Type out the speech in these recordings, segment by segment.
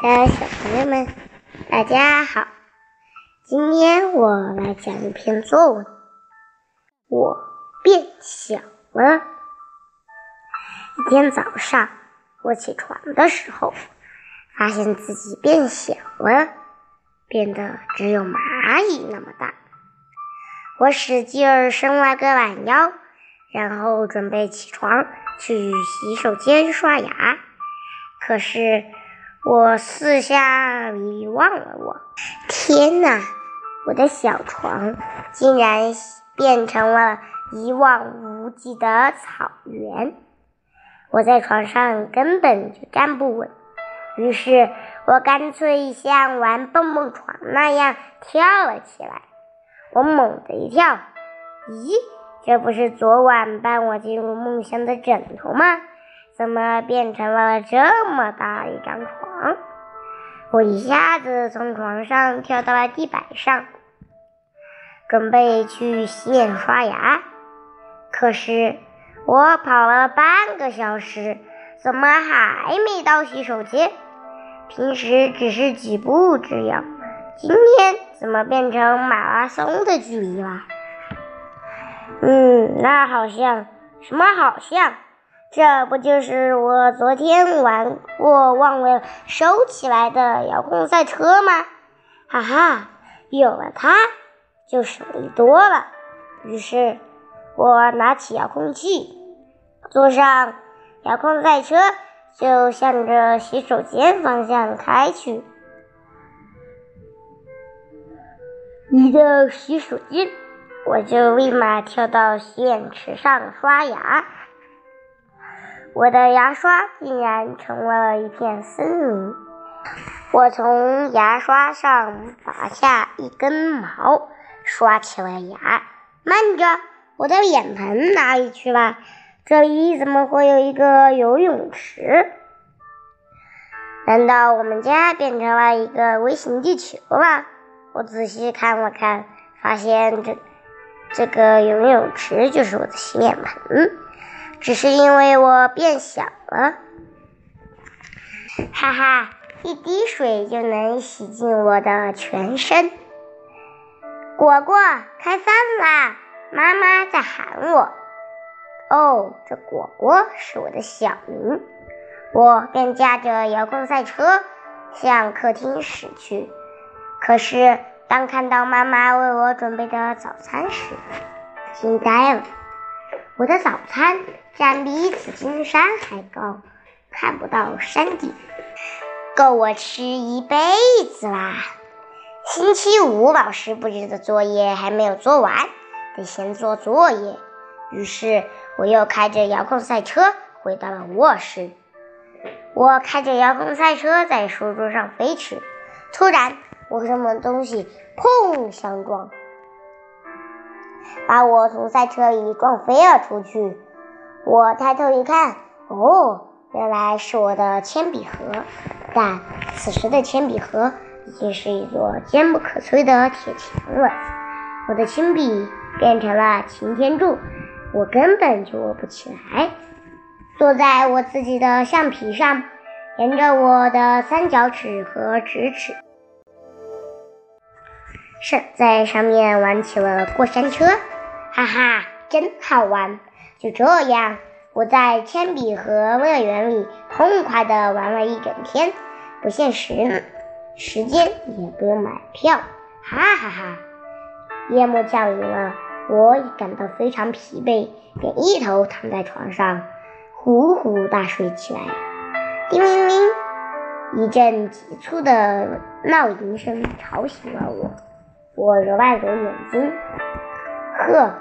的小朋友们，大家好！今天我来讲一篇作文。我变小了。一天早上，我起床的时候，发现自己变小了，变得只有蚂蚁那么大。我使劲儿伸了个懒腰，然后准备起床去洗手间刷牙。可是，我四下里望了望。天哪！我的小床竟然变成了一望无际的草原。我在床上根本就站不稳，于是我干脆像玩蹦蹦床那样跳了起来。我猛地一跳，咦，这不是昨晚伴我进入梦乡的枕头吗？怎么变成了这么大一张床？我一下子从床上跳到了地板上，准备去洗脸刷牙。可是我跑了半个小时，怎么还没到洗手间？平时只是几步之遥，今天怎么变成马拉松的距离了？嗯，那好像什么好像？这不就是我昨天玩过忘了收起来的遥控赛车吗？哈哈，有了它就省力多了。于是，我拿起遥控器，坐上遥控赛车，就向着洗手间方向开去。一到洗手间，我就立马跳到洗脸池上刷牙。我的牙刷竟然成为了一片森林。我从牙刷上拔下一根毛，刷起了牙。慢着，我的脸盆哪里去了？这里怎么会有一个游泳池？难道我们家变成了一个微型地球了？我仔细看了看，发现这这个游泳池就是我的洗脸盆。只是因为我变小了，哈哈，一滴水就能洗净我的全身。果果，开饭啦！妈妈在喊我。哦，这果果是我的小名。我便驾着遥控赛车向客厅驶去。可是，当看到妈妈为我准备的早餐时，惊呆了。我的早餐占比紫金山还高，看不到山顶，够我吃一辈子啦！星期五老师布置的作业还没有做完，得先做作业。于是我又开着遥控赛车回到了卧室。我开着遥控赛车在书桌上飞驰，突然我和什么东西砰相撞。把我从赛车里撞飞了出去。我抬头一看，哦，原来是我的铅笔盒。但此时的铅笔盒已经是一座坚不可摧的铁墙了。我的铅笔变成了擎天柱，我根本就握不起来。坐在我自己的橡皮上，沿着我的三角尺和直尺，是在上面玩起了过山车。哈哈，真好玩！就这样，我在铅笔盒乐园里痛快地玩了一整天，不限时时间，也不用买票，哈哈哈！夜幕降临了，我也感到非常疲惫，便一头躺在床上，呼呼大睡起来。叮铃铃，一阵急促的闹铃声吵醒了我。我揉了揉眼睛，呵。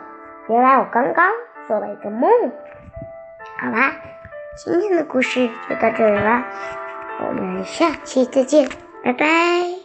原来我刚刚做了一个梦。好啦，今天的故事就到这里了，我们下期再见，拜拜。